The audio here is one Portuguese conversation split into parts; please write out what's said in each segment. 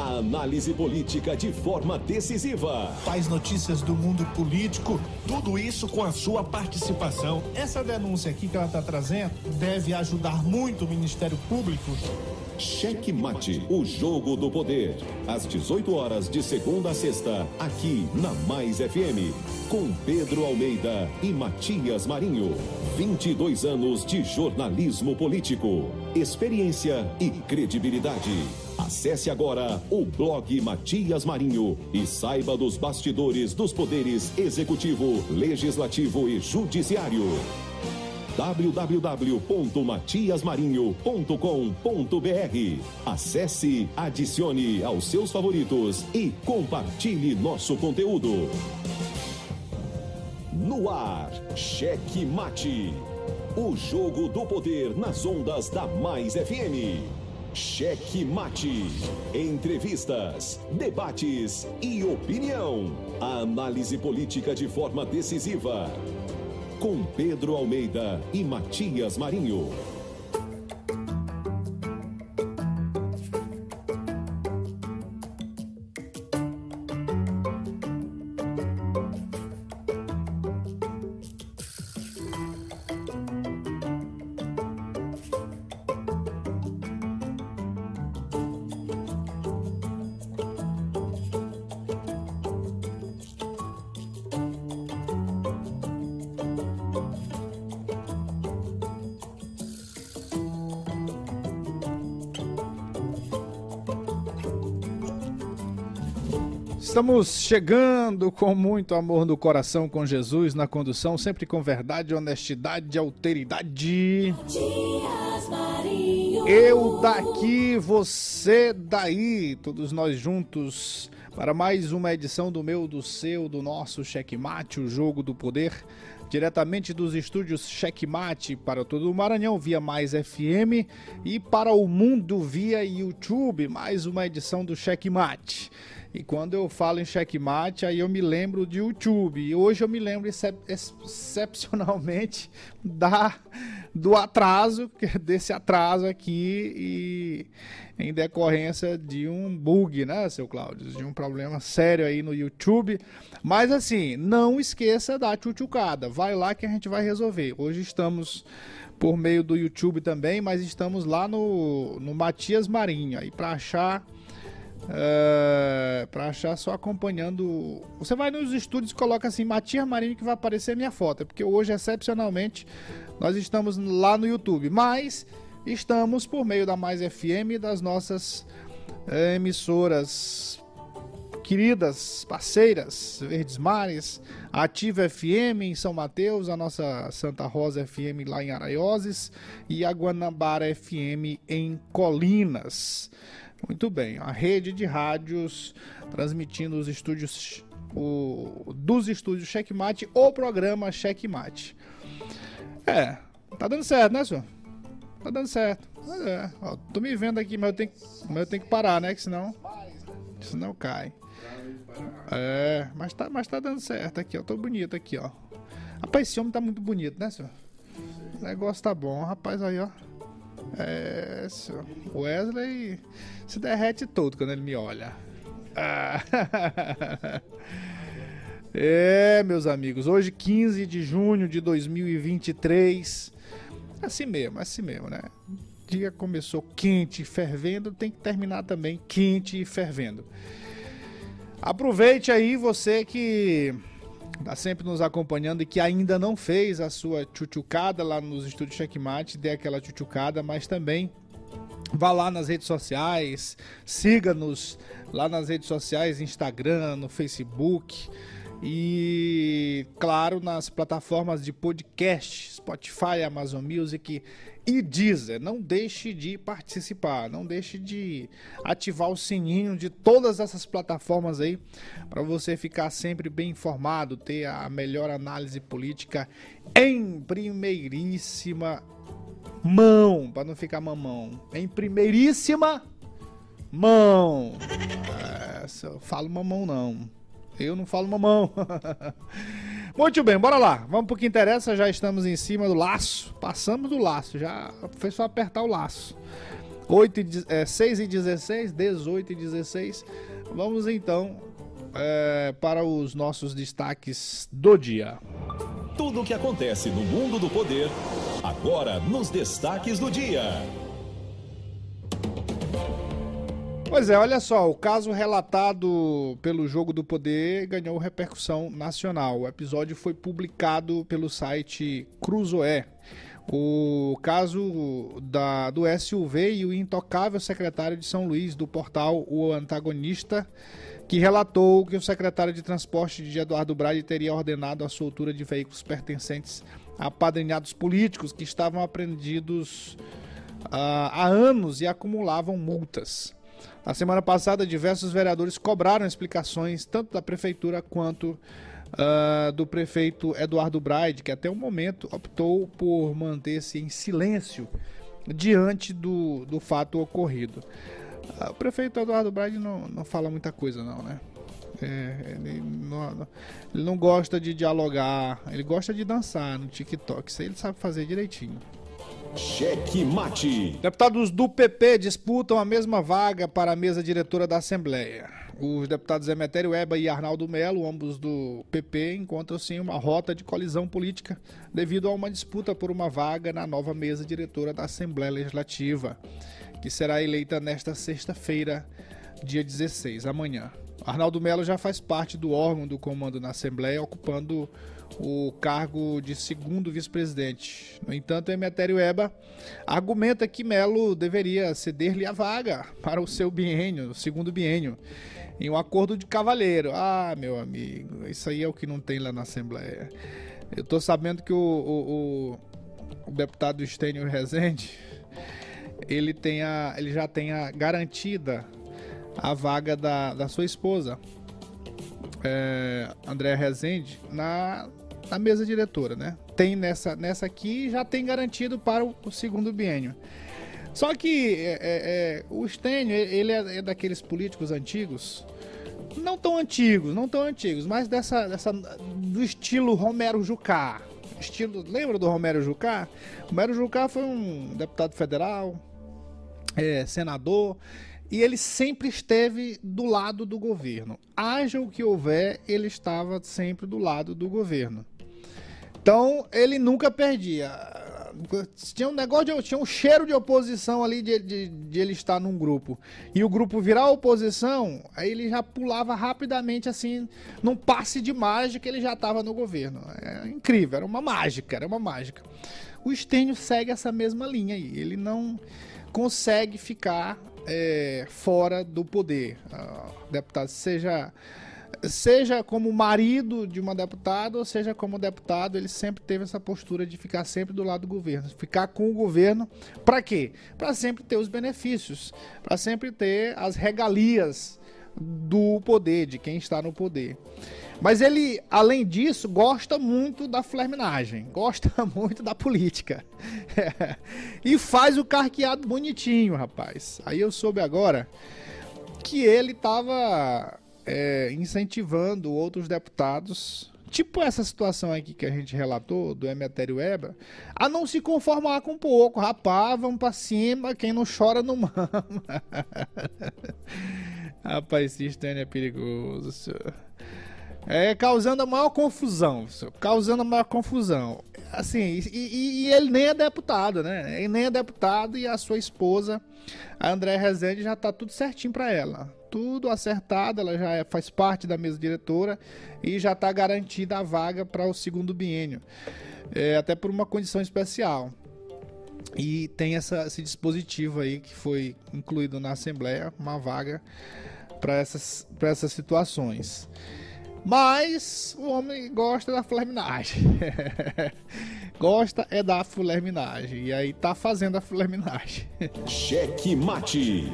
A análise política de forma decisiva. Faz notícias do mundo político, tudo isso com a sua participação. Essa denúncia aqui que ela está trazendo deve ajudar muito o Ministério Público. Cheque Mate, o jogo do poder. Às 18 horas de segunda a sexta, aqui na Mais FM, com Pedro Almeida e Matias Marinho. 22 anos de jornalismo político, experiência e credibilidade. Acesse agora o blog Matias Marinho e saiba dos bastidores dos poderes executivo, legislativo e judiciário www.matiasmarinho.com.br. Acesse, adicione aos seus favoritos e compartilhe nosso conteúdo. No ar, Cheque Mate. O jogo do poder nas ondas da Mais FM. Cheque Mate. Entrevistas, debates e opinião. A análise política de forma decisiva com Pedro Almeida e Matias Marinho. Estamos chegando com muito amor no coração com Jesus na condução, sempre com verdade, honestidade, alteridade. Eu daqui, você daí, todos nós juntos para mais uma edição do meu, do seu, do nosso Checkmate, o jogo do poder, diretamente dos estúdios Checkmate para todo o Maranhão via Mais FM e para o mundo via YouTube, mais uma edição do Checkmate. E quando eu falo em checkmate, aí eu me lembro de YouTube. E hoje eu me lembro excep excepcionalmente da do atraso, desse atraso aqui e em decorrência de um bug, né, seu Cláudio? De um problema sério aí no YouTube. Mas assim, não esqueça da tchutchucada. Vai lá que a gente vai resolver. Hoje estamos por meio do YouTube também, mas estamos lá no, no Matias Marinho. Aí para achar é, para achar só acompanhando. Você vai nos estúdios e coloca assim Matias Marinho que vai aparecer minha foto, porque hoje excepcionalmente nós estamos lá no YouTube, mas estamos por meio da Mais FM e das nossas é, emissoras queridas, parceiras, Verdes Mares, Ativa FM em São Mateus, a nossa Santa Rosa FM lá em Araioses e a Guanabara FM em Colinas. Muito bem, a rede de rádios transmitindo os estúdios o, dos estúdios Checkmate, o programa Checkmate. É, tá dando certo, né, senhor? Tá dando certo. É, ó, tô me vendo aqui, mas eu tenho, mas eu tenho que parar, né? Que senão. Senão cai. É, mas tá, mas tá dando certo aqui, ó. Tô bonito aqui, ó. Rapaz, esse homem tá muito bonito, né, senhor? O negócio tá bom, rapaz, aí, ó. É, senhor. Wesley se derrete todo quando ele me olha. Ah. É, meus amigos, hoje 15 de junho de 2023. Assim mesmo, assim mesmo, né? O dia começou quente, fervendo, tem que terminar também quente e fervendo. Aproveite aí você que tá sempre nos acompanhando e que ainda não fez a sua tchutchucada lá nos estúdios Checkmate, dê aquela tchutchucada, mas também Vá lá nas redes sociais, siga-nos lá nas redes sociais, Instagram, no Facebook. E, claro, nas plataformas de podcast, Spotify, Amazon Music e Deezer. Não deixe de participar, não deixe de ativar o sininho de todas essas plataformas aí para você ficar sempre bem informado, ter a melhor análise política em primeiríssima mão, para não ficar mamão. Em primeiríssima mão. É, eu falo mamão não. Eu não falo mamão. Muito bem, bora lá. Vamos pro que interessa. Já estamos em cima do laço. Passamos do laço. Já foi só apertar o laço. 8 e, é, 6 e 16, 18 e 16. Vamos então é, para os nossos destaques do dia. Tudo o que acontece no mundo do poder, agora nos destaques do dia. Pois é, olha só, o caso relatado pelo Jogo do Poder ganhou repercussão nacional. O episódio foi publicado pelo site Cruzoé. O caso da, do SUV e o intocável secretário de São Luís do portal O Antagonista, que relatou que o secretário de Transporte de Eduardo Brade teria ordenado a soltura de veículos pertencentes a padrinhados políticos que estavam apreendidos uh, há anos e acumulavam multas. Na semana passada, diversos vereadores cobraram explicações tanto da prefeitura quanto uh, do prefeito Eduardo Braide, que até o momento optou por manter-se em silêncio diante do, do fato ocorrido. Uh, o prefeito Eduardo Braide não, não fala muita coisa, não, né? É, ele, não, ele não gosta de dialogar, ele gosta de dançar no TikTok. Isso aí ele sabe fazer direitinho. Cheque mate. Deputados do PP disputam a mesma vaga para a mesa diretora da Assembleia. Os deputados Emetério Eba e Arnaldo Melo, ambos do PP, encontram-se em uma rota de colisão política devido a uma disputa por uma vaga na nova mesa diretora da Assembleia Legislativa, que será eleita nesta sexta-feira, dia 16, amanhã. Arnaldo Melo já faz parte do órgão do comando na Assembleia, ocupando o cargo de segundo vice-presidente. No entanto, Emetério Eba argumenta que Melo deveria ceder-lhe a vaga para o seu biênio, o segundo biênio, em um acordo de cavalheiro. Ah, meu amigo, isso aí é o que não tem lá na Assembleia. Eu estou sabendo que o, o, o, o deputado Estênio Rezende, ele, tem a, ele já tem a garantida a vaga da, da sua esposa, é, André Rezende, na, na mesa diretora, né? Tem nessa, nessa aqui já tem garantido para o, o segundo biênio. Só que é, é, é o Stênio, ele é, é, daqueles políticos antigos, não tão antigos, não tão antigos, mas dessa, dessa do estilo Romero Jucá. Estilo, lembra do Romero Jucá? Romero Jucá foi um deputado federal, é, senador, e ele sempre esteve do lado do governo. Haja o que houver, ele estava sempre do lado do governo. Então, ele nunca perdia. Tinha um negócio, de, tinha um cheiro de oposição ali de, de, de, ele estar num grupo. E o grupo virar oposição, aí ele já pulava rapidamente assim, num passe de mágica, ele já estava no governo. É incrível, era uma mágica, era uma mágica. O Estênio segue essa mesma linha aí. Ele não consegue ficar é, fora do poder. Uh, deputado, seja seja como marido de uma deputada ou seja como deputado, ele sempre teve essa postura de ficar sempre do lado do governo, ficar com o governo, para quê? Para sempre ter os benefícios, para sempre ter as regalias do poder, de quem está no poder. Mas ele, além disso, gosta muito da flerminagem, gosta muito da política. e faz o carqueado bonitinho, rapaz. Aí eu soube agora que ele estava é, incentivando outros deputados, tipo essa situação aqui que a gente relatou do Emetério Weber, a não se conformar com pouco. Rapaz, vamos pra cima, quem não chora não mama. Rapaz, esse é perigoso, senhor. É, causando a maior confusão, causando a maior confusão. Assim, e, e, ele nem é deputado, né? Ele nem é deputado e a sua esposa, a André Rezende, já tá tudo certinho para ela. Tudo acertado, ela já é, faz parte da mesa diretora e já tá garantida a vaga para o segundo biênio. É, até por uma condição especial. E tem essa, esse dispositivo aí que foi incluído na Assembleia, uma vaga para essas, essas situações. Mas o homem gosta da flerminagem. gosta é da flerminagem. E aí tá fazendo a flerminagem. Cheque mate.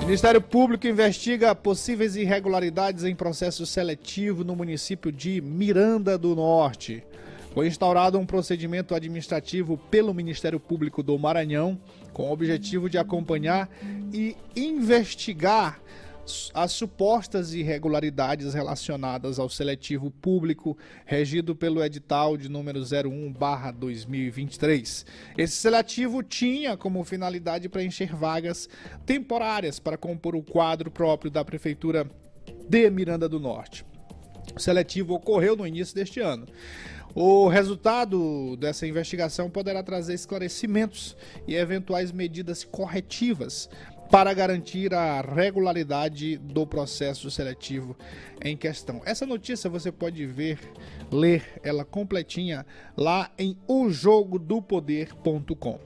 Ministério Público investiga possíveis irregularidades em processo seletivo no município de Miranda do Norte. Foi instaurado um procedimento administrativo pelo Ministério Público do Maranhão com o objetivo de acompanhar e investigar as supostas irregularidades relacionadas ao seletivo público regido pelo edital de número 01/2023. Esse seletivo tinha como finalidade preencher vagas temporárias para compor o quadro próprio da prefeitura de Miranda do Norte. O seletivo ocorreu no início deste ano. O resultado dessa investigação poderá trazer esclarecimentos e eventuais medidas corretivas para garantir a regularidade do processo seletivo em questão. Essa notícia você pode ver, ler ela completinha lá em ojogodopoder.com.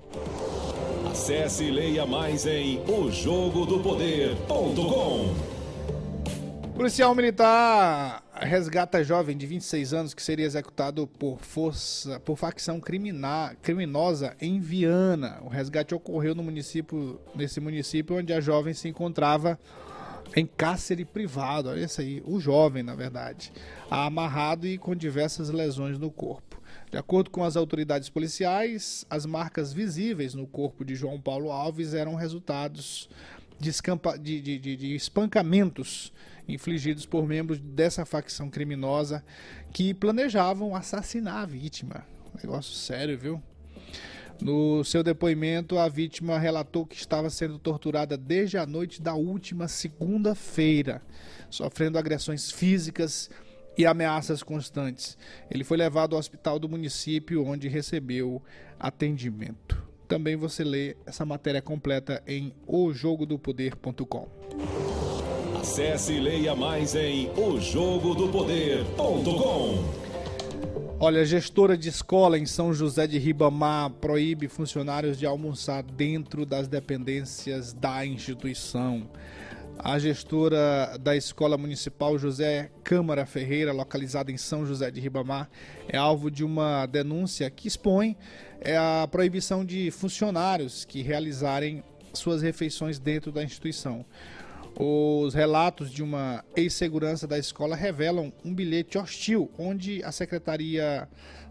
Acesse e leia mais em ojogodopoder.com. Policial militar resgata jovem de 26 anos que seria executado por força, por facção criminal, criminosa em Viana. O resgate ocorreu no município, nesse município onde a jovem se encontrava em cárcere privado. Olha isso aí, o jovem, na verdade, amarrado e com diversas lesões no corpo. De acordo com as autoridades policiais, as marcas visíveis no corpo de João Paulo Alves eram resultados de, de, de, de espancamentos infligidos por membros dessa facção criminosa que planejavam assassinar a vítima. Negócio sério, viu? No seu depoimento, a vítima relatou que estava sendo torturada desde a noite da última segunda-feira, sofrendo agressões físicas e ameaças constantes. Ele foi levado ao hospital do município, onde recebeu atendimento. Também você lê essa matéria completa em ojogodopoder.com. Acesse e leia mais em ojogodopoder.com. Olha, gestora de escola em São José de Ribamar proíbe funcionários de almoçar dentro das dependências da instituição. A gestora da Escola Municipal José Câmara Ferreira, localizada em São José de Ribamar, é alvo de uma denúncia que expõe é, a proibição de funcionários que realizarem suas refeições dentro da instituição. Os relatos de uma ex-segurança da escola revelam um bilhete hostil, onde a Secretaria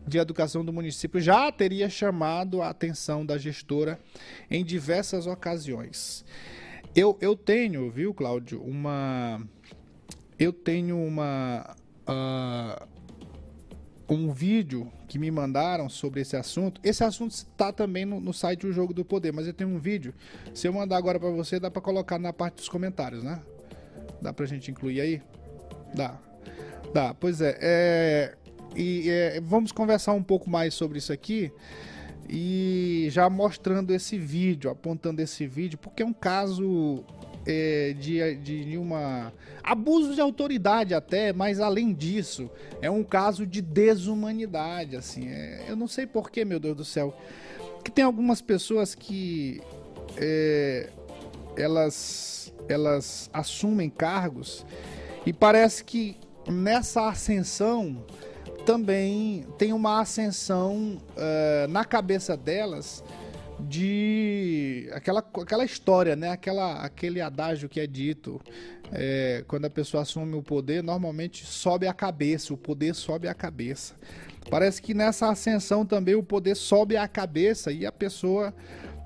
de Educação do município já teria chamado a atenção da gestora em diversas ocasiões. Eu, eu tenho, viu, Cláudio, uma. Eu tenho uma. Uh, um vídeo que me mandaram sobre esse assunto. Esse assunto está também no, no, site O Jogo do Poder, mas eu tenho um vídeo. Se eu mandar agora para você, dá para colocar na parte dos comentários, né? Dá pra gente incluir aí? Dá. Dá, pois é. é e é, vamos conversar um pouco mais sobre isso aqui. E já mostrando esse vídeo, apontando esse vídeo, porque é um caso é, de, de uma abuso de autoridade até, mas além disso, é um caso de desumanidade, assim. É, eu não sei porquê, meu Deus do céu, que tem algumas pessoas que é, elas, elas assumem cargos e parece que nessa ascensão também tem uma ascensão uh, na cabeça delas de aquela, aquela história, né? Aquela, aquele adágio que é dito é, quando a pessoa assume o poder, normalmente sobe a cabeça, o poder sobe a cabeça. Parece que nessa ascensão também o poder sobe a cabeça e a pessoa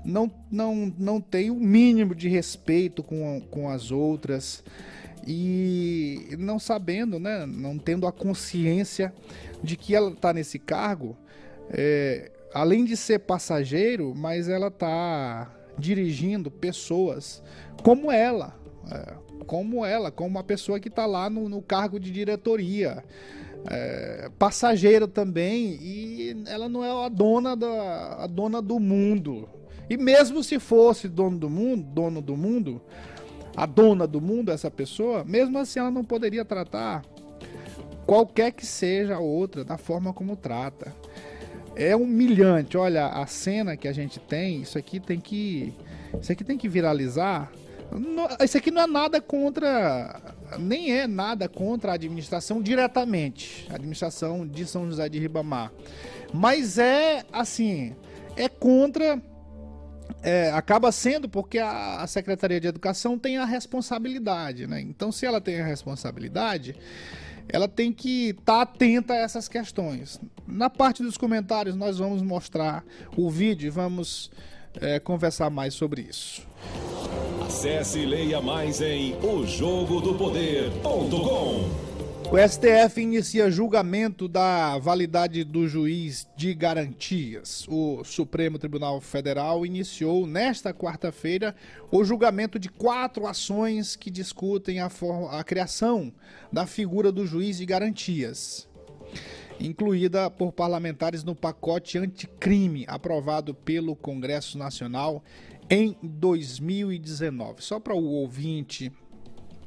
não, não, não tem o mínimo de respeito com, com as outras e não sabendo, né? Não tendo a consciência de que ela está nesse cargo. É, além de ser passageiro, mas ela está dirigindo pessoas como ela, é, como ela, como uma pessoa que está lá no, no, cargo de diretoria, é, passageira também, e ela não é a dona, da, a dona do mundo. E mesmo se fosse dono do mundo, dono do mundo, a dona do mundo, essa pessoa, mesmo assim ela não poderia tratar qualquer que seja a outra da forma como trata. É humilhante. Olha, a cena que a gente tem, isso aqui tem que. Isso aqui tem que viralizar. isso aqui não é nada contra, nem é nada contra a administração diretamente, a administração de São José de Ribamar. Mas é assim, é contra. É, acaba sendo porque a, a, Secretaria de Educação tem a responsabilidade, né? Então, se ela tem a responsabilidade, ela tem que estar tá atenta a essas questões. Na parte dos comentários, nós vamos mostrar o vídeo e vamos é, conversar mais sobre isso. Acesse e leia mais em ojogodopoder.com. O STF inicia julgamento da validade do juiz de garantias. O Supremo Tribunal Federal iniciou nesta quarta-feira o julgamento de quatro ações que discutem a, a criação da figura do juiz de garantias incluída por parlamentares no pacote anticrime aprovado pelo Congresso Nacional em 2019. Só para o ouvinte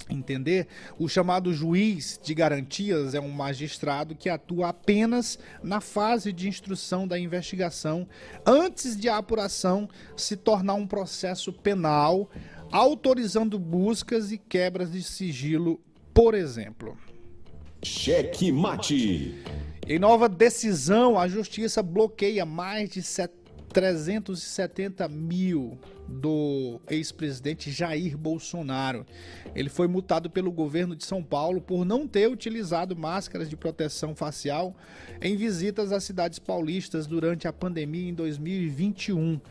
entender, o chamado juiz de garantias é um magistrado que atua apenas na fase de instrução da investigação, antes de a apuração se tornar um processo penal, autorizando buscas e quebras de sigilo, por exemplo. Cheque mate. Em nova decisão, a justiça bloqueia mais de 370 mil do ex-presidente Jair Bolsonaro. Ele foi multado pelo governo de São Paulo por não ter utilizado máscaras de proteção facial em visitas às cidades paulistas durante a pandemia em 2021.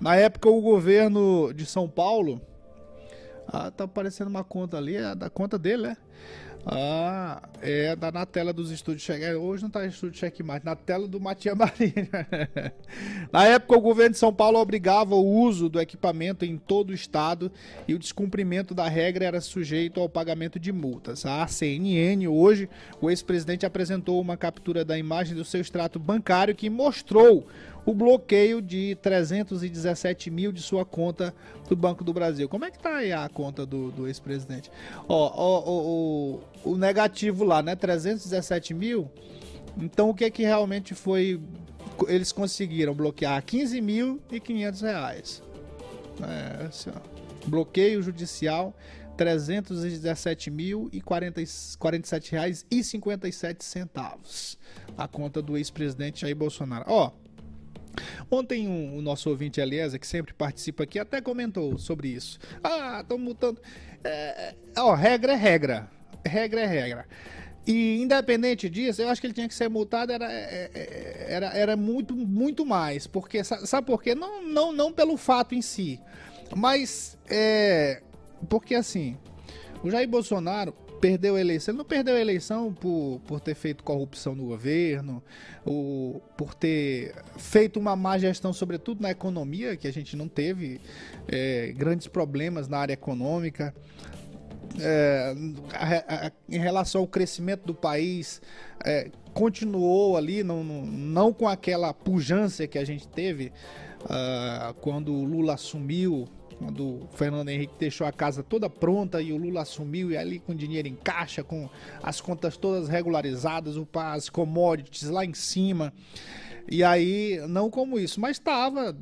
Na época, o governo de São Paulo. Ah, tá aparecendo uma conta ali, é da conta dele, né? Ah, é da, na tela dos estúdios chegar. Hoje não está estúdio checkmate, na tela do Matias Marinho. na época, o governo de São Paulo obrigava o uso do equipamento em todo o estado e o descumprimento da regra era sujeito ao pagamento de multas. A CNN, hoje, o ex-presidente apresentou uma captura da imagem do seu extrato bancário que mostrou o bloqueio de 317 mil de sua conta do Banco do Brasil. Como é que tá aí a conta do, do ex-presidente? Ó, ó, o, o negativo lá, né? 317 mil. Então o que é que realmente foi. Eles conseguiram bloquear 15 mil e 500 reais. É, assim, ó. Bloqueio judicial. 317 mil e 47 reais e 57 centavos a conta do ex-presidente Jair Bolsonaro. Ó, Ontem um, o nosso ouvinte Eliezer, que sempre participa aqui, até comentou sobre isso. Ah, estão mutando. É, ó, regra é regra. Regra é regra. E independente disso, eu acho que ele tinha que ser multado era, é, é, era, era muito, muito mais. Porque, sabe por quê? Não, não, não pelo fato em si. Mas é. Porque assim, o Jair Bolsonaro, perdeu a eleição. Ele não perdeu a eleição por, por ter feito corrupção no governo, ou por ter feito uma má gestão, sobretudo na economia, que a gente não teve é, grandes problemas na área econômica. É, a, a, em relação ao crescimento do país, é, continuou ali, não, não, não, com aquela pujança que a gente teve uh, quando o Lula assumiu quando o Fernando Henrique deixou a casa toda pronta e o Lula assumiu e ali com dinheiro em caixa, com as contas todas regularizadas, o as commodities lá em cima. E aí, não como isso, mas estava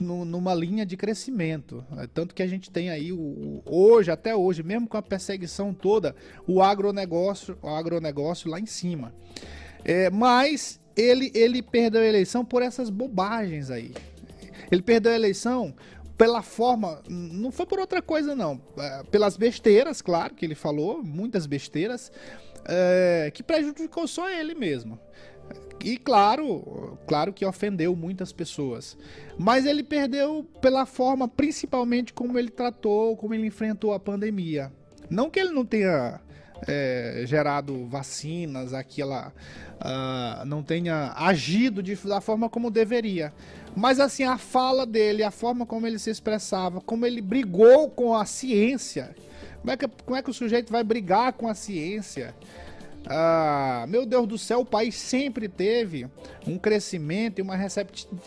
numa linha de crescimento. Né? Tanto que a gente tem aí o, hoje, até hoje, mesmo com a perseguição toda, o agronegócio, o agronegócio lá em cima. É, mas ele, ele perdeu a eleição por essas bobagens aí. Ele perdeu a eleição pela forma, não foi por outra coisa não, é, pelas besteiras, claro, que ele falou, muitas besteiras, é, que prejudicou só ele mesmo. E claro, claro que ofendeu muitas pessoas. Mas ele perdeu pela forma, principalmente como ele tratou, como ele enfrentou a pandemia. Não que ele não tenha é, gerado vacinas, aquela uh, não tenha agido de, da forma como deveria. Mas assim, a fala dele, a forma como ele se expressava, como ele brigou com a ciência. Como é que, como é que o sujeito vai brigar com a ciência? Ah, meu Deus do céu, o país sempre teve um crescimento e uma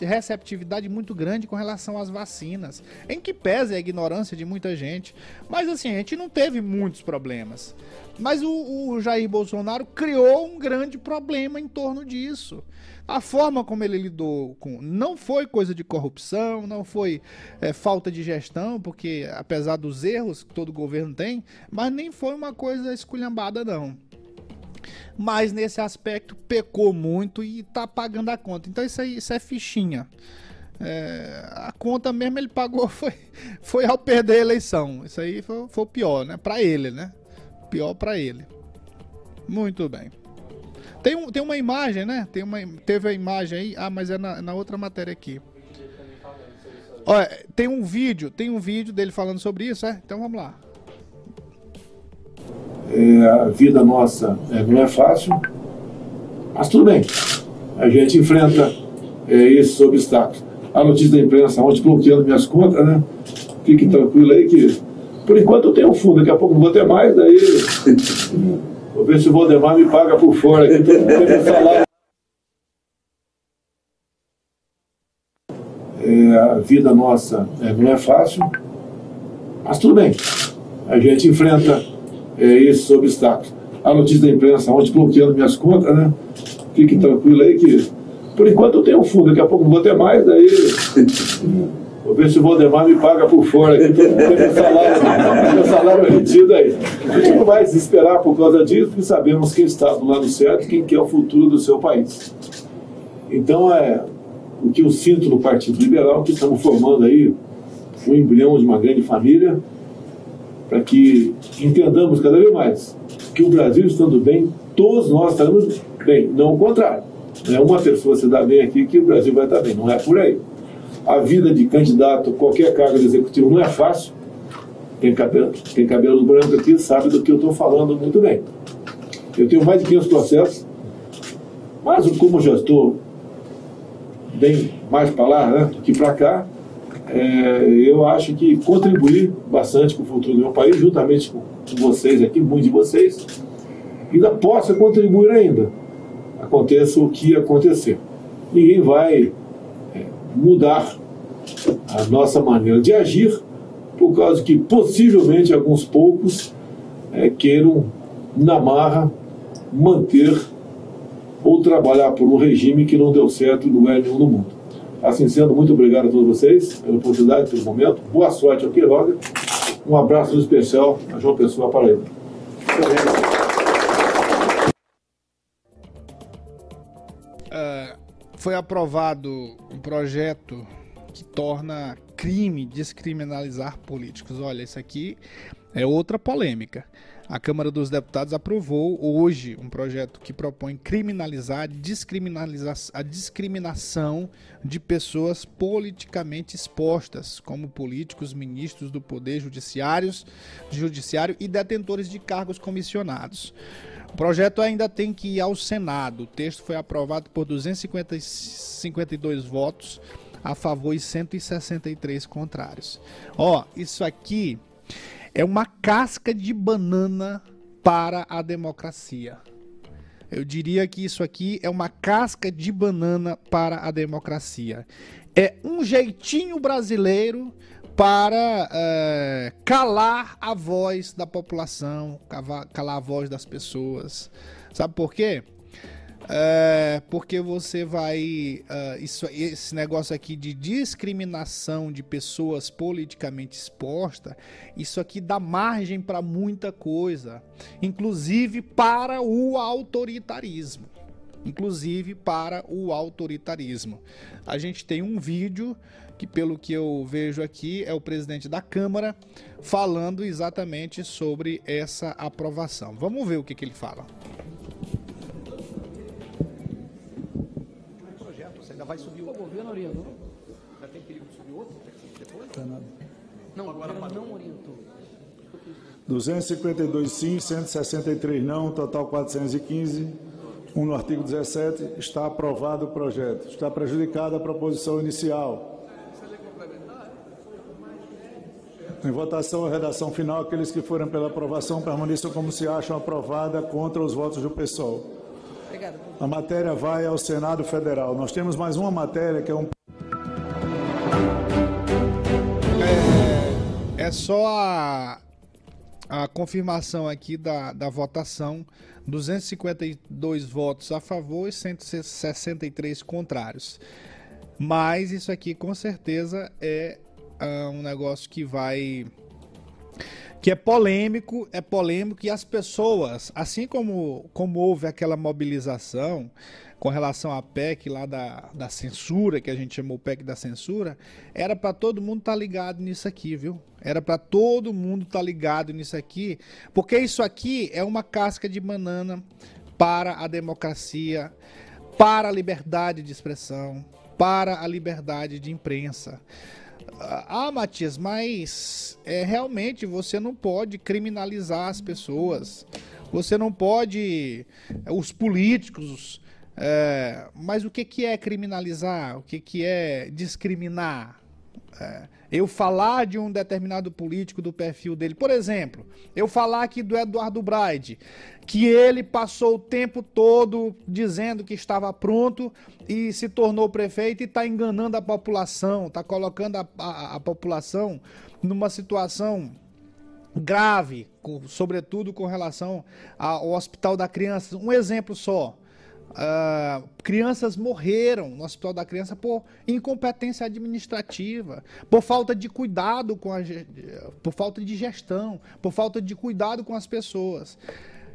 receptividade muito grande com relação às vacinas, em que pesa a ignorância de muita gente. Mas assim, a gente não teve muitos problemas. Mas o, o Jair Bolsonaro criou um grande problema em torno disso. A forma como ele lidou com. Não foi coisa de corrupção, não foi é, falta de gestão, porque apesar dos erros que todo governo tem, mas nem foi uma coisa esculhambada, não mas nesse aspecto pecou muito e tá pagando a conta. Então isso aí isso é fichinha. É, a conta mesmo ele pagou foi, foi ao perder a eleição. Isso aí foi, foi pior, né? Para ele, né? Pior para ele. Muito bem. Tem, um, tem uma imagem, né? Tem uma, teve a imagem aí. Ah, mas é na, na outra matéria aqui. Olha, tem um vídeo, tem um vídeo dele falando sobre isso, é? Então vamos lá. É, a vida nossa é, não é fácil, mas tudo bem. A gente enfrenta é, esses obstáculos. A notícia da imprensa ontem bloqueando minhas contas, né? Fique tranquilo aí que, por enquanto, eu tenho um fundo, daqui a pouco não vou ter mais, daí. vou ver se o Valdemar me paga por fora aqui. É, a vida nossa é, não é fácil, mas tudo bem. A gente enfrenta é, esses obstáculos. A notícia da imprensa ontem bloqueando minhas contas, né? Fique tranquilo aí que, por enquanto, eu tenho um fundo, daqui a pouco não vou ter mais, daí. Vou ver se o Valdemar me paga por fora aqui, meu salário, meu salário retido aí. A gente não vai desesperar por causa disso, porque sabemos quem está do lado certo, quem quer o futuro do seu país. Então, é o que eu sinto no Partido Liberal, que estamos formando aí um embrião de uma grande família, para que entendamos cada vez mais que o Brasil estando bem, todos nós estamos bem, não o contrário. Não é uma pessoa se dá bem aqui que o Brasil vai estar bem, não é por aí. A vida de candidato qualquer cargo de executivo não é fácil. Tem cabelo, tem cabelo branco aqui, sabe do que eu estou falando muito bem. Eu tenho mais de 500 processos, mas como já estou bem mais para lá né, do que para cá, é, eu acho que contribuir bastante para o futuro do meu país, juntamente com vocês aqui, muitos de vocês, ainda possa contribuir ainda. Aconteça o que acontecer. Ninguém vai é, mudar a nossa maneira de agir por causa que possivelmente alguns poucos é, queiram, na marra, manter ou trabalhar por um regime que não deu certo em lugar nenhum no mundo. Assim sendo, muito obrigado a todos vocês pela oportunidade, pelo momento. Boa sorte ao Queiroga. Um abraço especial a João Pessoa para ele. Uh, foi aprovado um projeto que torna crime descriminalizar políticos. Olha, isso aqui é outra polêmica. A Câmara dos Deputados aprovou hoje um projeto que propõe criminalizar a discriminação de pessoas politicamente expostas, como políticos, ministros do Poder Judiciários, Judiciário e detentores de cargos comissionados. O projeto ainda tem que ir ao Senado. O texto foi aprovado por 252 votos a favor e 163 contrários. Ó, isso aqui é uma casca de banana para a democracia. Eu diria que isso aqui é uma casca de banana para a democracia. É um jeitinho brasileiro para é, calar a voz da população, calar a voz das pessoas. Sabe por quê? É, porque você vai. Uh, isso, esse negócio aqui de discriminação de pessoas politicamente expostas, isso aqui dá margem para muita coisa, inclusive para o autoritarismo. Inclusive para o autoritarismo. A gente tem um vídeo que, pelo que eu vejo aqui, é o presidente da Câmara falando exatamente sobre essa aprovação. Vamos ver o que, que ele fala. Vai subir o governo orientou. Já tem perigo de subir outro depois? Não, agora não orientou. 252 sim, 163 não, total 415. Um no artigo 17, está aprovado o projeto. Está prejudicada a proposição inicial. Em votação, a redação final, aqueles que forem pela aprovação permaneçam como se acham aprovada contra os votos do PSOL. A matéria vai ao Senado Federal. Nós temos mais uma matéria que é um. É, é só a, a confirmação aqui da, da votação: 252 votos a favor e 163 contrários. Mas isso aqui com certeza é uh, um negócio que vai que é polêmico, é polêmico e as pessoas, assim como, como houve aquela mobilização com relação à PEC lá da, da censura, que a gente chamou PEC da censura, era para todo mundo estar tá ligado nisso aqui, viu? Era para todo mundo estar tá ligado nisso aqui, porque isso aqui é uma casca de banana para a democracia, para a liberdade de expressão, para a liberdade de imprensa. Ah, Matias, mas é, realmente você não pode criminalizar as pessoas. Você não pode. Os políticos. É, mas o que, que é criminalizar? O que, que é discriminar? É, eu falar de um determinado político do perfil dele. Por exemplo, eu falar aqui do Eduardo Braide, que ele passou o tempo todo dizendo que estava pronto e se tornou prefeito e está enganando a população, está colocando a, a, a população numa situação grave, sobretudo com relação ao Hospital da Criança. Um exemplo só. Uh, crianças morreram no Hospital da Criança por incompetência administrativa, por falta de cuidado com a, por falta de gestão, por falta de cuidado com as pessoas.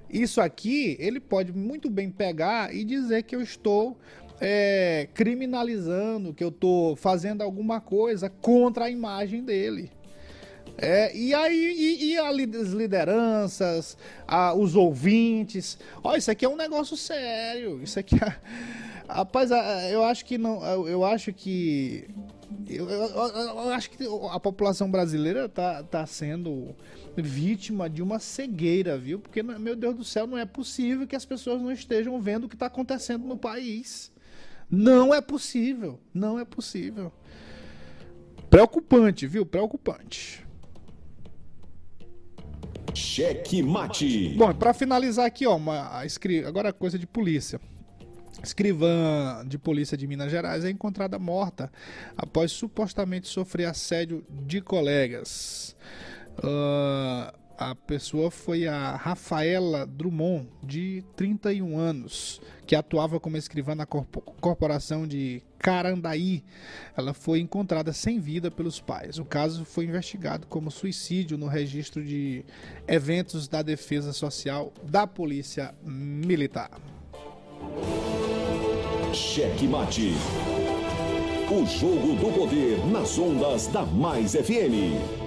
Isso aqui ele pode muito bem pegar e dizer que eu estou é, criminalizando, que eu estou fazendo alguma coisa contra a imagem dele. É, e aí, e, e as lideranças, a, os ouvintes. Ó, isso aqui é um negócio sério. Isso aqui é. Rapaz, eu acho que não. Eu acho que. Eu, eu, eu acho que a população brasileira tá, tá sendo vítima de uma cegueira, viu? Porque, meu Deus do céu, não é possível que as pessoas não estejam vendo o que está acontecendo no país. Não é possível. Não é possível. Preocupante, viu? Preocupante. Cheque mate. Bom, para finalizar aqui, ó, uma, agora coisa de polícia. Escrivã de polícia de Minas Gerais é encontrada morta após supostamente sofrer assédio de colegas. Uh, a pessoa foi a Rafaela Drummond, de 31 anos, que atuava como escrivã na corporação de Carandaí. Ela foi encontrada sem vida pelos pais. O caso foi investigado como suicídio no registro de eventos da Defesa Social da Polícia Militar. Cheque Mate. O jogo do poder nas ondas da Mais FM.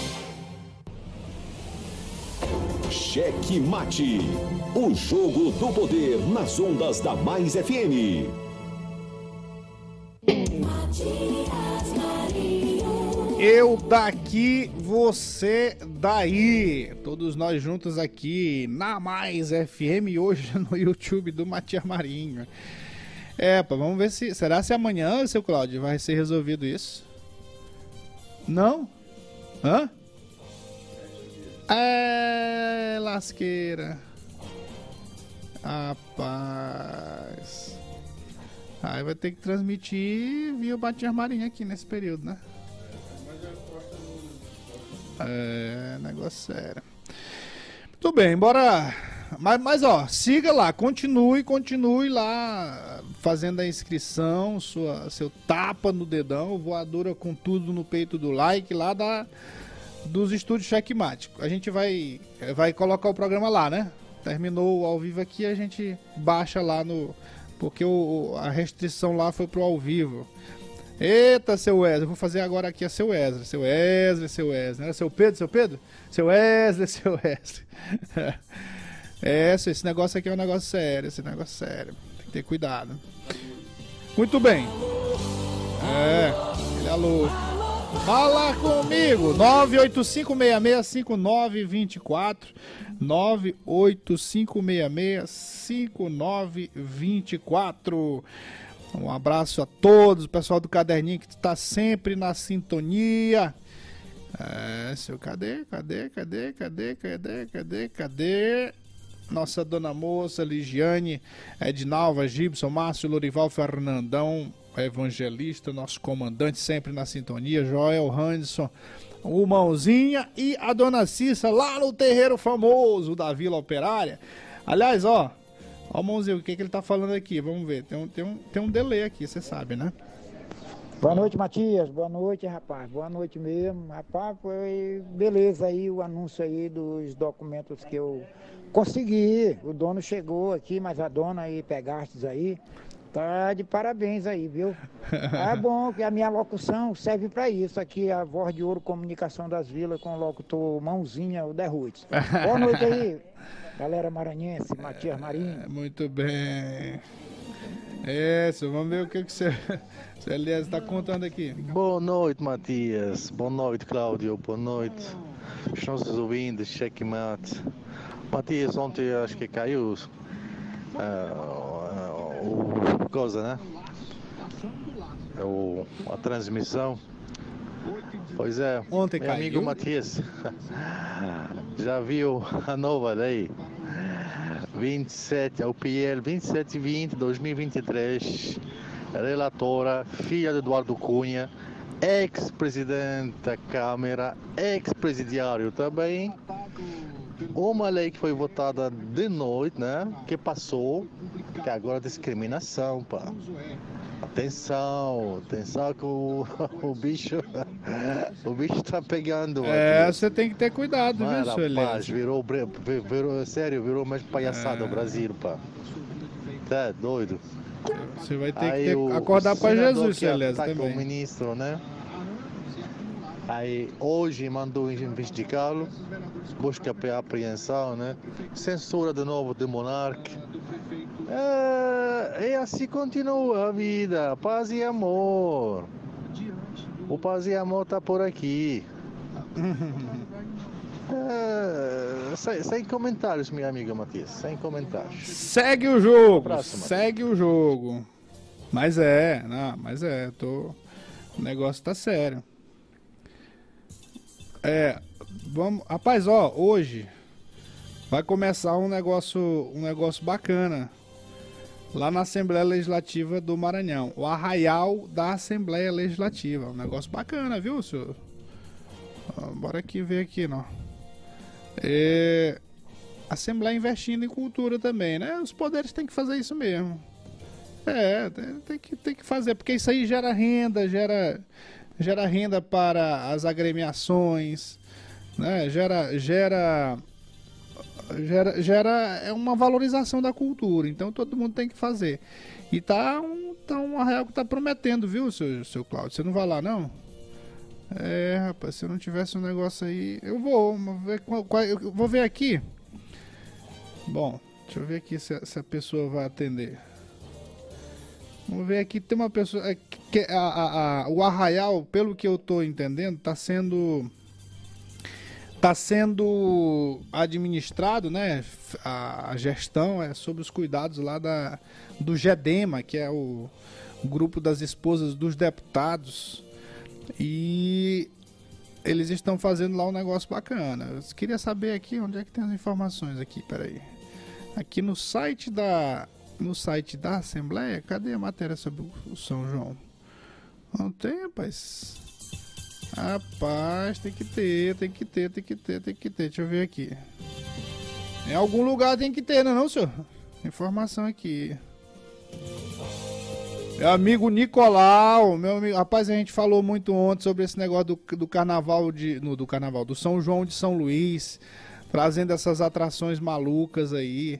Cheque Mate. O jogo do poder nas ondas da Mais FM. Eu daqui, você daí. Todos nós juntos aqui na Mais FM hoje no YouTube do Matias Marinho. É, pá, vamos ver se. Será se amanhã, seu Cláudio, vai ser resolvido isso? Não? Hã? É, lasqueira. Rapaz. Aí vai ter que transmitir via o Batias Marinho aqui nesse período, né? É, negócio sério. Muito bem, bora. Mas, mas ó, siga lá, continue, continue lá fazendo a inscrição, sua, seu tapa no dedão, voadora com tudo no peito do like lá da, dos estúdios Checkmate. A gente vai, vai colocar o programa lá, né? Terminou ao vivo aqui, a gente baixa lá no. Porque o, a restrição lá foi pro ao vivo. Eita, seu Wesley, vou fazer agora aqui a seu Wesley. Seu Wesley, seu Wesley. Era seu Pedro, seu Pedro? Seu Wesley, seu Wesley. é, esse negócio aqui é um negócio sério, esse negócio sério. Tem que ter cuidado. Muito bem. É, ele é louco. Fala comigo, 985665924, 985665924. Um abraço a todos, o pessoal do caderninho que está sempre na sintonia. É, seu, cadê, cadê, cadê, cadê, cadê, cadê, cadê? Nossa dona moça, Ligiane, Ednalva, Gibson, Márcio, Lorival, Fernandão, evangelista, nosso comandante sempre na sintonia, Joel Hanson, o Mãozinha e a dona Cissa lá no terreiro famoso da Vila Operária. Aliás, ó, ó Mãozinho, o que, que ele tá falando aqui? Vamos ver, tem um, tem um, tem um delay aqui, você sabe, né? Boa noite, Matias. Boa noite, rapaz. Boa noite mesmo. Rapaz, foi beleza aí o anúncio aí dos documentos que eu consegui. O dono chegou aqui, mas a dona aí pegastes aí. Tá de parabéns aí, viu? É bom que a minha locução serve para isso. Aqui a Voz de Ouro Comunicação das Vilas com o locutor Mãozinha, o Derrutes. Boa noite aí, galera maranhense, Matias Marinho. Muito bem. Isso, vamos ver o que, que você, você aliás, está contando aqui. Boa noite, Matias. Boa noite, Cláudio. Boa noite. Os nossos ouvintes, checkmate. Matias, ontem acho que caiu uh, o coisa, né? O, a transmissão. Pois é, Ontem meu caiu? amigo Matias, já viu a nova lei? 27, é o PL 2720 2023, relatora, filha de Eduardo Cunha, ex-presidente da Câmara, ex-presidiário também. Uma lei que foi votada de noite, né? Que passou, que agora é discriminação, pá. Atenção, atenção que o, o bicho, o bicho tá pegando. É, aqui. você tem que ter cuidado, viu, seu rapaz, virou, virou, sério, virou mais palhaçada É. o Brasil, pá. Tá doido. Você vai ter Aí que ter- acordar para Jesus, Elias, ataca o também. ministro, né? Aí hoje mandou investigá-lo, busca a apreensão, né? Censura de novo de monarca. É, e assim continua a vida, paz e amor. O paz e amor tá por aqui. É, sem, sem comentários, minha amiga Matias, sem comentários. Segue o jogo, Matheus. segue o jogo. Mas é, não, mas é, tô. O negócio tá sério. É, vamos, rapaz, ó, hoje vai começar um negócio, um negócio bacana lá na Assembleia Legislativa do Maranhão, o arraial da Assembleia Legislativa, um negócio bacana, viu, senhor? Bora aqui ver aqui, não. É, Assembleia investindo em cultura também, né? Os poderes têm que fazer isso mesmo. É, tem, tem que, tem que fazer, porque isso aí gera renda, gera, gera renda para as agremiações, né? Gera, gera, gera, gera é uma valorização da cultura, então todo mundo tem que fazer. E tá um, tá um arraial que tá prometendo, viu, seu, seu Cláudio? Você não vai lá, não? É, rapaz, se eu não tivesse um negócio aí, eu vou, vou ver, qual- qual- eu vou ver aqui. Bom, deixa eu ver aqui se, se a pessoa vai atender. Vamos ver aqui, tem uma pessoa. é, que a, a- a- o arraial, pelo que eu tô entendendo, tá sendo. Tá sendo administrado, né? A, gestão é sobre os cuidados lá da, do GEDEMA, que é o grupo das esposas dos deputados. E eles estão fazendo lá um negócio bacana. Eu queria saber aqui onde é que tem as informações aqui, peraí. Aqui no site da no site da Assembleia, cadê a matéria sobre o São João? Não tem, rapaz. Rapaz, tem que ter, tem que ter, tem que ter, tem que ter. Deixa eu ver aqui. Em algum lugar tem que ter, não é não, senhor? Informação aqui. Meu amigo Nicolau, meu amigo, rapaz, a gente falou muito ontem sobre esse negócio do, do carnaval de, no, do carnaval do São João de São Luís, trazendo essas atrações malucas aí.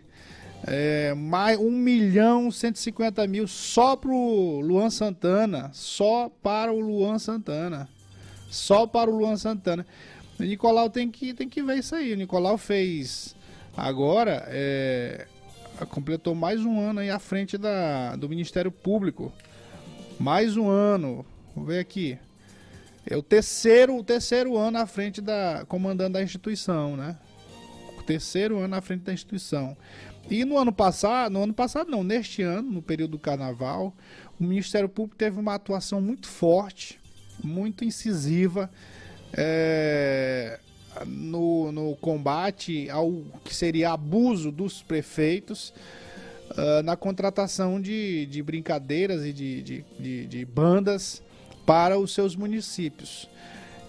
É, mais 1 milhão 150 mil só pro Luan Santana, só para o Luan Santana, só para o Luan Santana. O Nicolau tem que, tem que ver isso aí. O Nicolau fez agora é, completou mais um ano aí à frente da, do Ministério Público. Mais um ano. Vamos ver aqui. É o terceiro, o terceiro ano à frente da comandando a instituição, né? O terceiro ano à frente da instituição. E no ano passado, no ano passado não, neste ano, no período do carnaval, o Ministério Público teve uma atuação muito forte, muito incisiva. É, no, no combate ao que seria abuso dos prefeitos uh, na contratação de, de brincadeiras e de, de, de, de bandas para os seus municípios.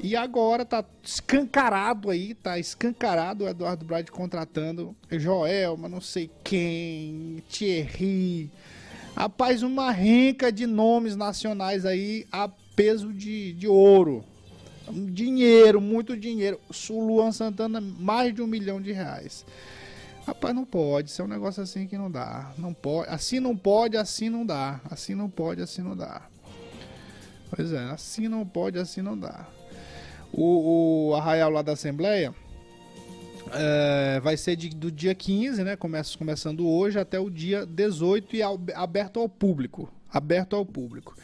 E agora tá escancarado aí, tá escancarado o Eduardo Brade contratando Joel, mas não sei quem, Thierry. Rapaz, uma renca de nomes nacionais aí a peso de, de ouro. Dinheiro, muito dinheiro. Luan Santana, mais de um milhão de reais. Rapaz, não pode. Isso é um negócio assim que não dá. Não pode. Assim não pode, assim não dá. Assim não pode, assim não dá. Pois é, assim não pode, assim não dá. O, o arraial lá da Assembleia é, vai ser de, do dia 15, né? Começa, começando hoje até o dia 18 e aberto ao público. Aberto ao público.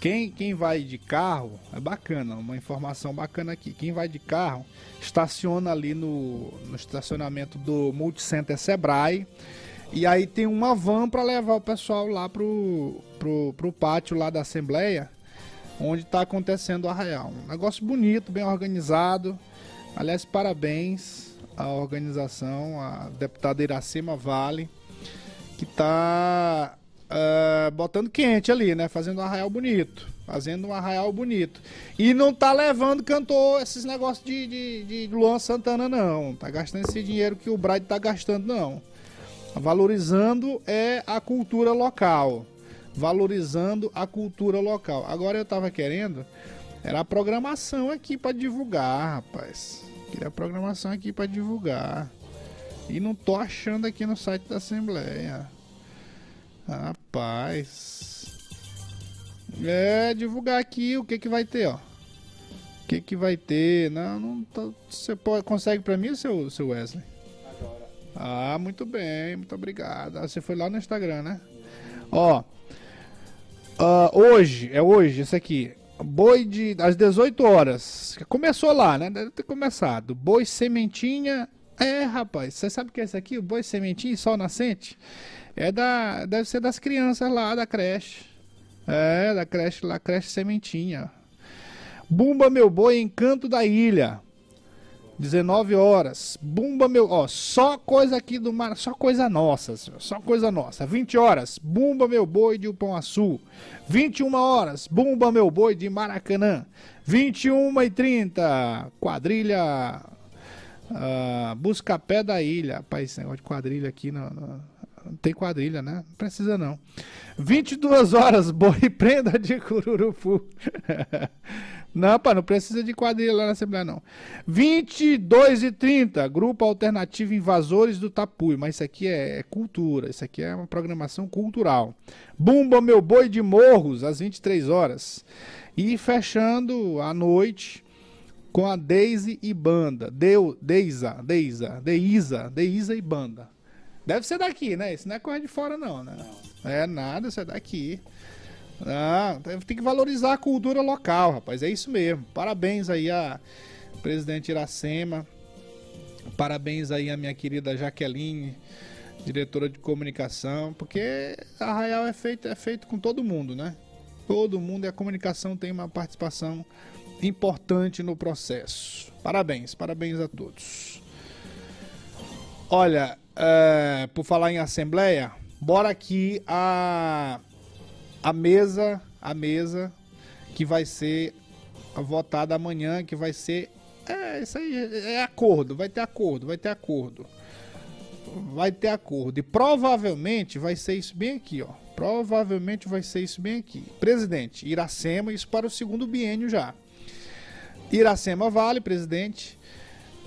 Quem, quem vai de carro, é bacana, uma informação bacana aqui. Quem vai de carro, estaciona ali no, no estacionamento do Multicenter Sebrae. E aí tem uma van para levar o pessoal lá pro, pro, pro pátio lá da Assembleia, onde está acontecendo o arraial. Um negócio bonito, bem organizado. Aliás, parabéns à organização, a deputada Iracema Vale, que está uh, botando quente ali, né? Fazendo um arraial bonito. Fazendo um arraial bonito. E não tá levando cantor esses negócios de, de, de Luan Santana, não. Tá gastando esse dinheiro que o Bride tá gastando, não. Valorizando é a cultura local. Valorizando a cultura local. Agora eu tava querendo. Era a programação aqui para divulgar, rapaz. Queria a programação aqui para divulgar. E não tô achando aqui no site da Assembleia. Rapaz. É, divulgar aqui o que que vai ter, ó. O que que vai ter? Não, não tá, você pode, consegue para mim, seu, seu Wesley? Agora. Ah, muito bem, muito obrigado. Ah, você foi lá no Instagram, né? Ó. Uh, hoje, é hoje, esse aqui. Boi de. às 18 horas. Começou lá, né? Deve ter começado. Boi sementinha. É, rapaz, você sabe o que é esse aqui? O boi sementinha e sol nascente? É da. Deve ser das crianças lá da creche. É, da creche lá, creche Sementinha. Bumba meu boi, encanto da ilha. 19 horas. Bumba meu. Ó, só coisa aqui do mar. Só coisa nossa, Só coisa nossa. 20 horas. Bumba meu boi de Upão Açu. 21 horas. Bumba meu boi de Maracanã. 21 e 30. Quadrilha. Uh, busca pé da ilha. Rapaz, esse negócio de quadrilha aqui no, no tem quadrilha, né? Não precisa não. 22 horas, boi prenda de cururupu. não, pá, não precisa de quadrilha lá na Assembleia, não. 22 e 30, Grupo Alternativo Invasores do Tapuio. Mas isso aqui é, é cultura, isso aqui é uma programação cultural. Bumba Meu Boi de Morros, às 23 horas. E fechando à noite com a Daisy e Banda. Deu, Deisa, Deisa, Deisa, Deisa e Banda. Deve ser daqui, né? Isso não é coisa de fora, não, né? Não. É nada, isso é daqui. Ah, tem que valorizar a cultura local, rapaz. É isso mesmo. Parabéns aí a presidente Iracema. Parabéns aí a minha querida Jaqueline, diretora de comunicação, porque a Arraial é feito, é feito com todo mundo, né? Todo mundo e a comunicação tem uma participação importante no processo. Parabéns, parabéns a todos. Olha, é, por falar em assembleia, bora aqui a a mesa, a mesa que vai ser votada amanhã, que vai ser é isso aí, é acordo, vai ter acordo, vai ter acordo. Vai ter acordo e provavelmente vai ser isso bem aqui, ó. Provavelmente vai ser isso bem aqui. Presidente, Iracema, isso para o segundo biênio já. Iracema Vale, presidente.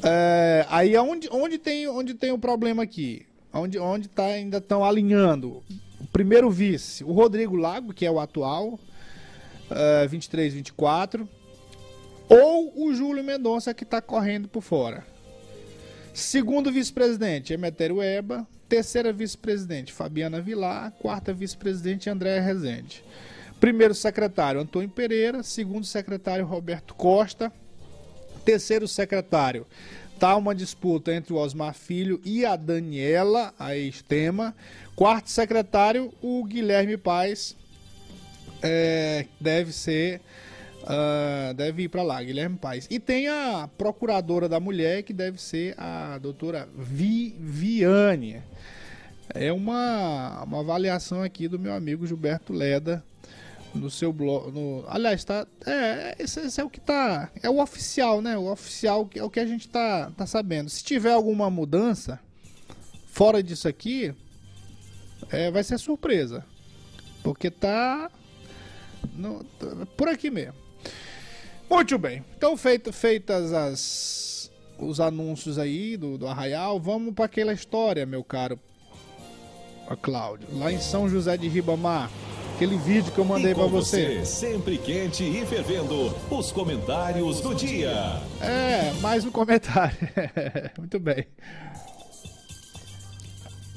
É, aí onde, onde, tem, onde tem o problema aqui? Onde, onde tá, ainda estão alinhando? O primeiro vice, o Rodrigo Lago, que é o atual, é, 23, 24. Ou o Júlio Mendonça, que está correndo por fora. Segundo vice-presidente, Emetério Eba. Terceira vice-presidente, Fabiana Vilar. Quarta vice-presidente, Andréa Rezende. Primeiro secretário, Antônio Pereira. Segundo secretário, Roberto Costa. Terceiro secretário, tá uma disputa entre o Osmar Filho e a Daniela, a ex-tema. Quarto secretário, o Guilherme Paz. É, deve ser. Uh, deve ir para lá, Guilherme Paz. E tem a procuradora da mulher, que deve ser a doutora Viviane. É uma, uma avaliação aqui do meu amigo Gilberto Leda no seu blog. No, aliás, tá. É, esse, esse, é o que tá. É o oficial, né? O oficial é o que a gente tá, tá sabendo. Se tiver alguma mudança fora disso aqui, é, vai ser surpresa. Porque tá. No, por aqui mesmo. Muito bem. Então, feito, feitas as, os anúncios aí do, do Arraial, vamos para aquela história, meu caro a Cláudio. Lá em São José de Ribamar. Aquele vídeo que eu mandei para você. você. Sempre quente e fervendo. Os comentários do dia. É, mais um comentário. Muito bem.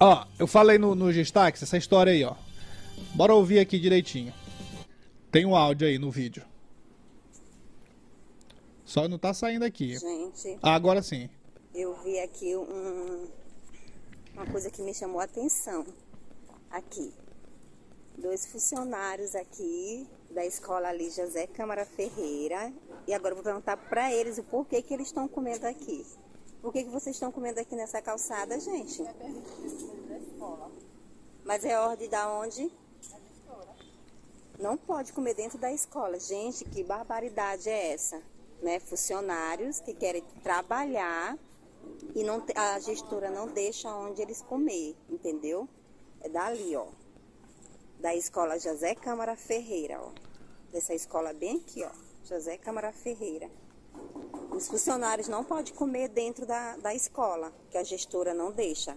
Ó, eu falei no, no destaques essa história aí, ó. Bora ouvir aqui direitinho. Tem um áudio aí no vídeo. Só não tá saindo aqui. Gente. Ah, agora sim. Eu vi aqui um, uma coisa que me chamou a atenção. Aqui dois funcionários aqui da escola ali, José Câmara Ferreira. E agora eu vou perguntar para eles o porquê que eles estão comendo aqui. Por que, que vocês estão comendo aqui nessa calçada, gente? Mas é ordem da onde? Não pode comer dentro da escola. Gente, que barbaridade é essa? Né? Funcionários que querem trabalhar e não, a gestora não deixa onde eles comer, entendeu? É dali, ó da escola José Câmara Ferreira, ó. Dessa escola bem aqui, ó. José Câmara Ferreira. Os funcionários não podem comer dentro da, da escola, que a gestora não deixa.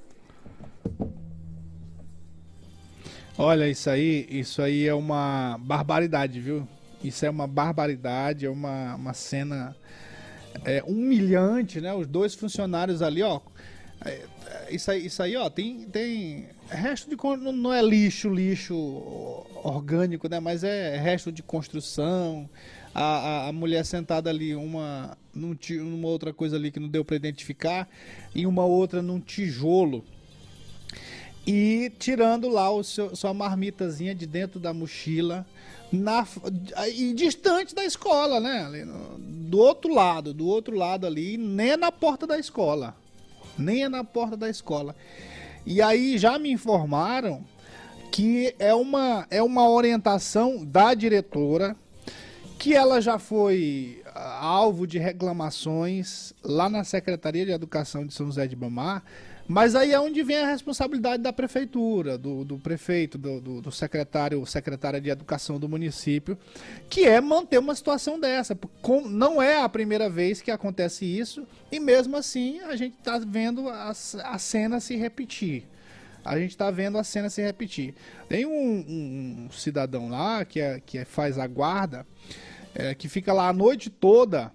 Olha, isso aí, isso aí é uma barbaridade, viu? Isso é uma barbaridade, é uma, uma cena é, humilhante, né? Os dois funcionários ali, ó. É, isso aí, isso aí, ó, tem, tem resto de não é lixo, lixo orgânico, né? Mas é resto de construção. A, a, a mulher sentada ali, uma num, numa outra coisa ali que não deu para identificar, e uma outra num tijolo. E tirando lá o seu, sua marmitazinha de dentro da mochila, na, e distante da escola, né? Ali no, do outro lado, do outro lado ali, nem na porta da escola nem é na porta da escola. E aí já me informaram que é uma, é uma orientação da diretora, que ela já foi ah, alvo de reclamações lá na Secretaria de Educação de São José de Bamar, mas aí é onde vem a responsabilidade da prefeitura, do, do prefeito, do, do, do secretário, secretária de educação do município, que é manter uma situação dessa. Não é a primeira vez que acontece isso, e mesmo assim a gente está vendo a, a cena se repetir a gente está vendo a cena se repetir. Tem um, um, um, cidadão lá que, é, que é, faz a guarda, é, que fica lá a noite toda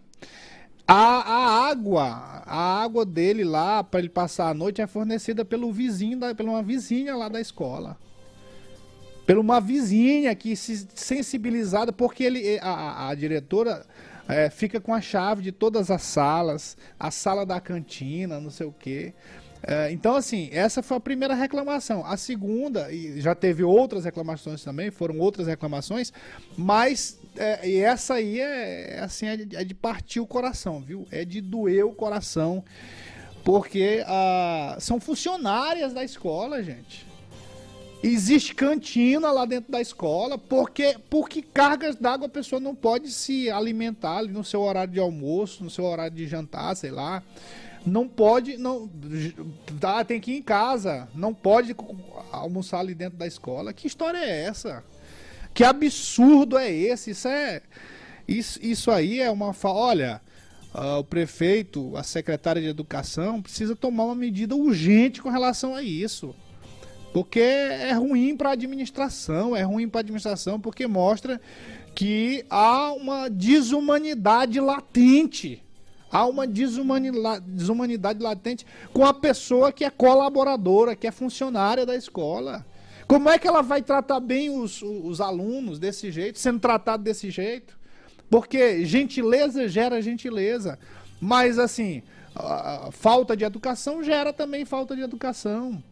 a, a água, a água dele lá para ele passar a noite é fornecida pelo vizinho, da, pela uma vizinha lá da escola. Pela uma vizinha que se sensibilizada, porque ele, a, a diretora é, fica com a chave de todas as salas, a sala da cantina, não sei o quê. É, então, assim, essa foi a primeira reclamação. A segunda, e já teve outras reclamações também, foram outras reclamações, mas é, e essa aí é, é assim, é de, é de, partir o coração, viu? É de doer o coração. Porque ah, são funcionárias da escola, gente. Existe cantina lá dentro da escola, porque porque cargas d'água a pessoa não pode se alimentar ali no seu horário de almoço, no seu horário de jantar, sei lá. Não pode, não tá, tem que ir em casa, não pode almoçar ali dentro da escola. Que história é essa? Que absurdo é esse? Isso é isso, isso aí é uma olha, uh, o prefeito, a secretária de educação precisa tomar uma medida urgente com relação a isso. Porque é ruim para a administração, é ruim para a administração porque mostra que há uma desumanidade latente. Há uma desumanidade latente com a pessoa que é colaboradora, que é funcionária da escola. Como é que ela vai tratar bem os, os alunos desse jeito, sendo tratado desse jeito? Porque gentileza gera gentileza. Mas, assim, falta de educação gera também falta de educação.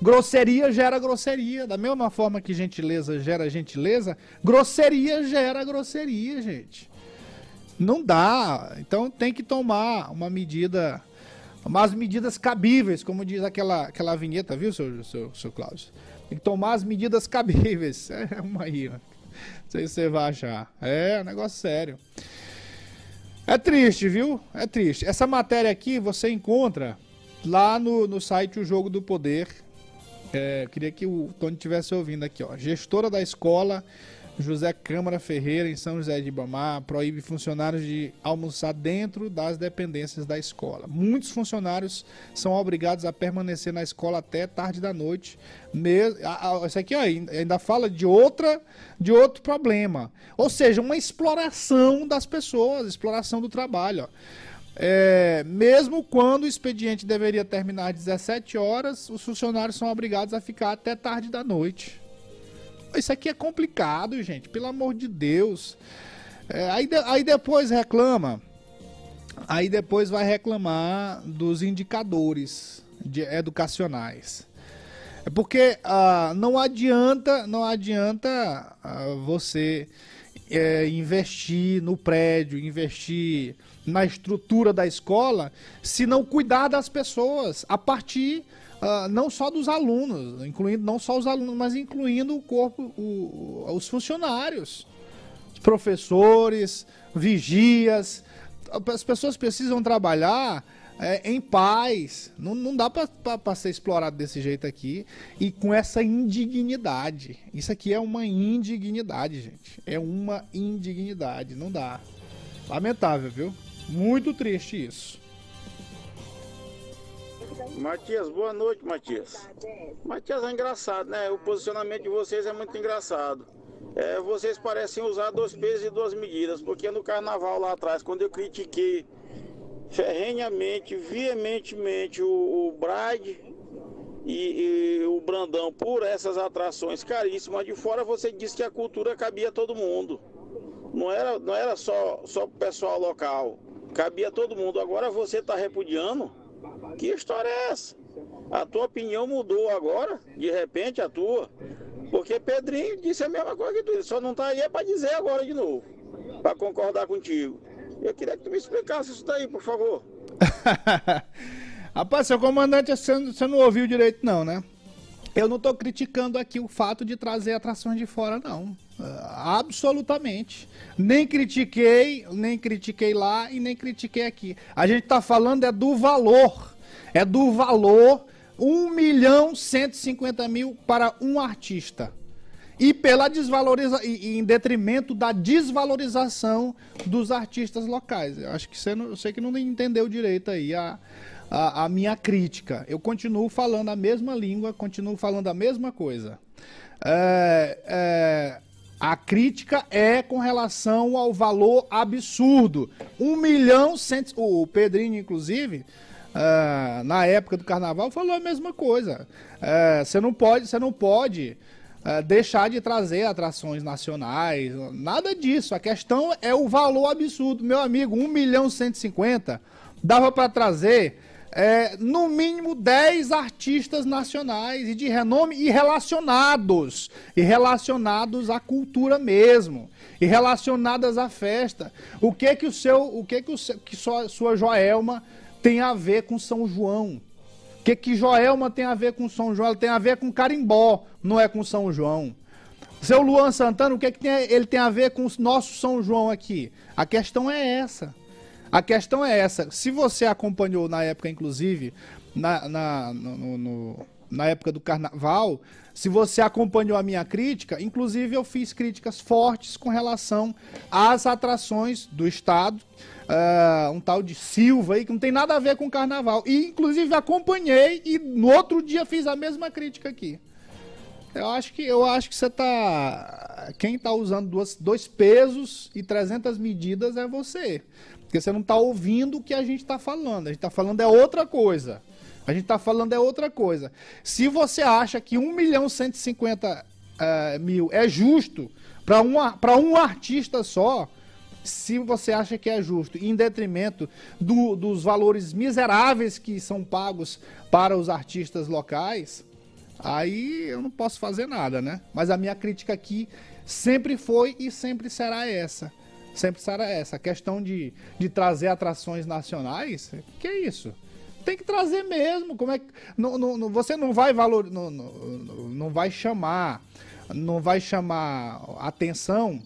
Grosseria gera grosseria. Da mesma forma que gentileza gera gentileza, grosseria gera grosseria, gente. Não dá. Então tem que tomar uma medida, umas medidas cabíveis, como diz aquela, aquela vinheta, viu, seu, seu, seu Cláudio? Tem que tomar as medidas cabíveis. É uma aí, Não sei se você vai achar. É, um negócio sério. É triste, viu? É triste. Essa matéria aqui você encontra lá no, no site O Jogo do Poder. É, queria que o Tony estivesse ouvindo aqui, ó. Gestora da escola José Câmara Ferreira, em São José de Ibamar, proíbe funcionários de almoçar dentro das dependências da escola. Muitos funcionários são obrigados a permanecer na escola até tarde da noite. Isso aqui ainda fala de outra, de outro problema. Ou seja, uma exploração das pessoas, exploração do trabalho. É, mesmo quando o expediente deveria terminar às 17 horas, os funcionários são obrigados a ficar até tarde da noite. Isso aqui é complicado, gente, pelo amor de Deus. É, aí, de, aí depois reclama. Aí depois vai reclamar dos indicadores de, educacionais. É porque ah, não adianta, não adianta ah, você é, investir no prédio, investir na estrutura da escola, se não cuidar das pessoas a partir uh, não só dos alunos, incluindo não só os alunos, mas incluindo o corpo, o, os funcionários, os professores, vigias. As pessoas precisam trabalhar é, em paz. Não, não dá para ser explorado desse jeito aqui e com essa indignidade. Isso aqui é uma indignidade, gente. É uma indignidade. Não dá. Lamentável, viu? Muito triste isso. Matias, boa noite, Matias. Matias é engraçado, né? O posicionamento de vocês é muito engraçado. É, vocês parecem usar dois pesos e duas medidas, porque no carnaval lá atrás, quando eu critiquei ferrenhamente, veementemente o, o Brad e, e, o Brandão por essas atrações caríssimas de fora, você disse que a cultura cabia a todo mundo. Não era, não era só, só o pessoal local, cabia a todo mundo. Agora você está repudiando? Que história é essa? A tua opinião mudou agora? De repente a tua? Porque Pedrinho disse a mesma coisa que tu, só não tá aí é para dizer agora de novo, para concordar contigo. Eu queria que tu me explicasse isso daí, por favor. Rapaz, seu comandante, você não ouviu direito não, né? Eu não estou criticando aqui o fato de trazer atrações de fora, não. Uh, absolutamente. Nem critiquei, nem critiquei lá e nem critiquei aqui. A gente está falando é do valor. É do valor 1 milhão 150 mil para um artista. E pela desvaloriza e, em detrimento da desvalorização dos artistas locais. Eu acho que você, não, você que não entendeu direito aí a, a, a, minha crítica. Eu continuo falando a mesma língua, continuo falando a mesma coisa. É, é, a crítica é com relação ao valor absurdo. Um milhão cento... O Pedrinho, inclusive, uh, na época do carnaval, falou a mesma coisa. Uh, você não pode, você não pode uh, deixar de trazer atrações nacionais, nada disso. A questão é o valor absurdo. Meu amigo, um milhão cento e cinquenta dava para trazer é, no mínimo 10 artistas nacionais e de renome e relacionados, e relacionados à cultura mesmo, e relacionadas à festa. O que que o seu, o que que o seu, que sua, sua Joelma tem a ver com São João? O que que Joelma tem a ver com São João? Ela tem a ver com carimbó, não é com São João. Seu Luan Santana, o que, que tem, ele tem a ver com o nosso São João aqui? A questão é essa. A questão é essa. Se você acompanhou na época, inclusive, na, na, no, no, na época do carnaval, se você acompanhou a minha crítica, inclusive eu fiz críticas fortes com relação às atrações do Estado. Uh, um tal de Silva aí, que não tem nada a ver com carnaval. E, inclusive, acompanhei e no outro dia fiz a mesma crítica aqui. Eu acho que eu acho que você tá quem tá usando duas, dois pesos e 300 medidas é você. Porque você não está ouvindo o que a gente está falando. A gente está falando é outra coisa. A gente está falando é outra coisa. Se você acha que 1 milhão 150 uh, mil é justo para um, um artista só, se você acha que é justo, em detrimento do, dos valores miseráveis que são pagos para os artistas locais, aí eu não posso fazer nada, né? Mas a minha crítica aqui sempre foi e sempre será essa sempre será essa. A questão de, de trazer atrações nacionais, que é isso? Tem que trazer mesmo. Como é que. Não, não, você não vai valor. Não, não, não vai chamar. Não vai chamar atenção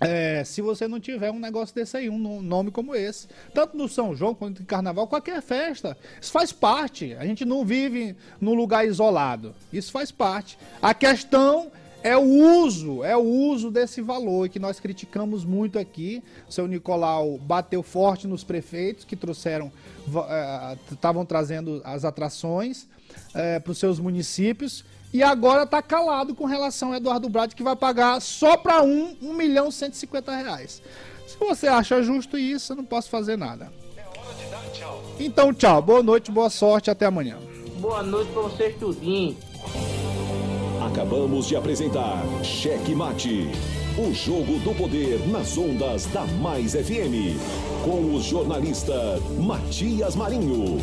é, se você não tiver um negócio desse aí, um nome como esse. Tanto no São João quanto no Carnaval, qualquer festa. Isso faz parte. A gente não vive num lugar isolado. Isso faz parte. A questão é o uso, é o uso desse valor que nós criticamos muito aqui. O seu Nicolau bateu forte nos prefeitos que trouxeram, eh, estavam uh, trazendo as atrações uh, para os seus municípios e agora está calado com relação ao Eduardo Brade que vai pagar só para um, 1 milhão e 150 reais. Se você acha justo isso, eu não posso fazer nada. Tchau. Então, tchau. Boa noite, boa sorte, até amanhã. Boa noite para vocês tudinho. Acabamos de apresentar Cheque Mate, o jogo do poder nas ondas da Mais FM, com o jornalista Matias Marinho.